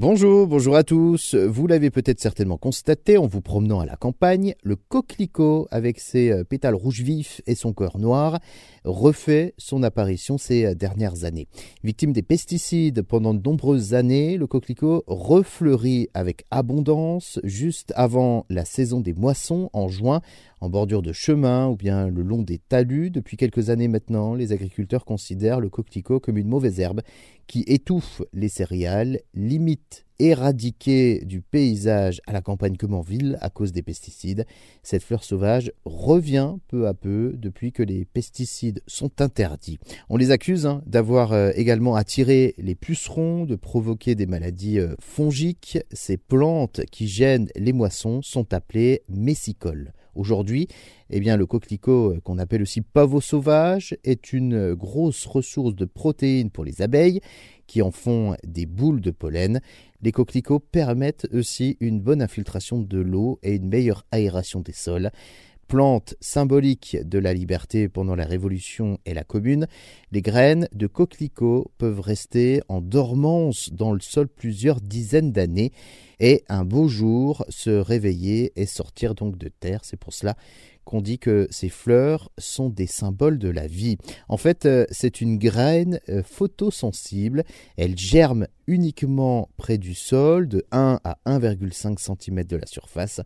Bonjour, bonjour à tous. Vous l'avez peut-être certainement constaté en vous promenant à la campagne, le coquelicot, avec ses euh, pétales rouges vifs et son cœur noir, refait son apparition ces euh, dernières années. Victime des pesticides pendant de nombreuses années, le coquelicot refleurit avec abondance juste avant la saison des moissons en juin, en bordure de chemin ou bien le long des talus. Depuis quelques années maintenant, les agriculteurs considèrent le coquelicot comme une mauvaise herbe qui étouffe les céréales, limite éradiquée du paysage à la campagne comme à cause des pesticides. Cette fleur sauvage revient peu à peu depuis que les pesticides sont interdits. On les accuse hein, d'avoir euh, également attiré les pucerons, de provoquer des maladies euh, fongiques. Ces plantes qui gênent les moissons sont appelées messicoles. Aujourd'hui, eh bien, le coquelicot, euh, qu'on appelle aussi pavot sauvage, est une euh, grosse ressource de protéines pour les abeilles qui en font des boules de pollen. Les coquelicots permettent aussi une bonne infiltration de l'eau et une meilleure aération des sols plante symbolique de la liberté pendant la Révolution et la Commune, les graines de coquelicot peuvent rester en dormance dans le sol plusieurs dizaines d'années et un beau jour se réveiller et sortir donc de terre. C'est pour cela qu'on dit que ces fleurs sont des symboles de la vie. En fait, euh, c'est une graine euh, photosensible. Elle germe uniquement près du sol, de 1 à 1,5 cm de la surface.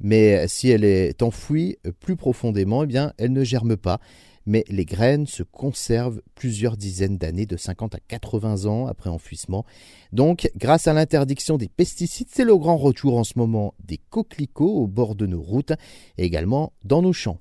Mais si elle est enfouie euh, plus profondément, eh bien, elle ne germe pas mais les graines se conservent plusieurs dizaines d'années, de 50 à 80 ans après enfouissement. Donc, grâce à l'interdiction des pesticides, c'est le grand retour en ce moment des coquelicots au bord de nos routes et également dans nos champs.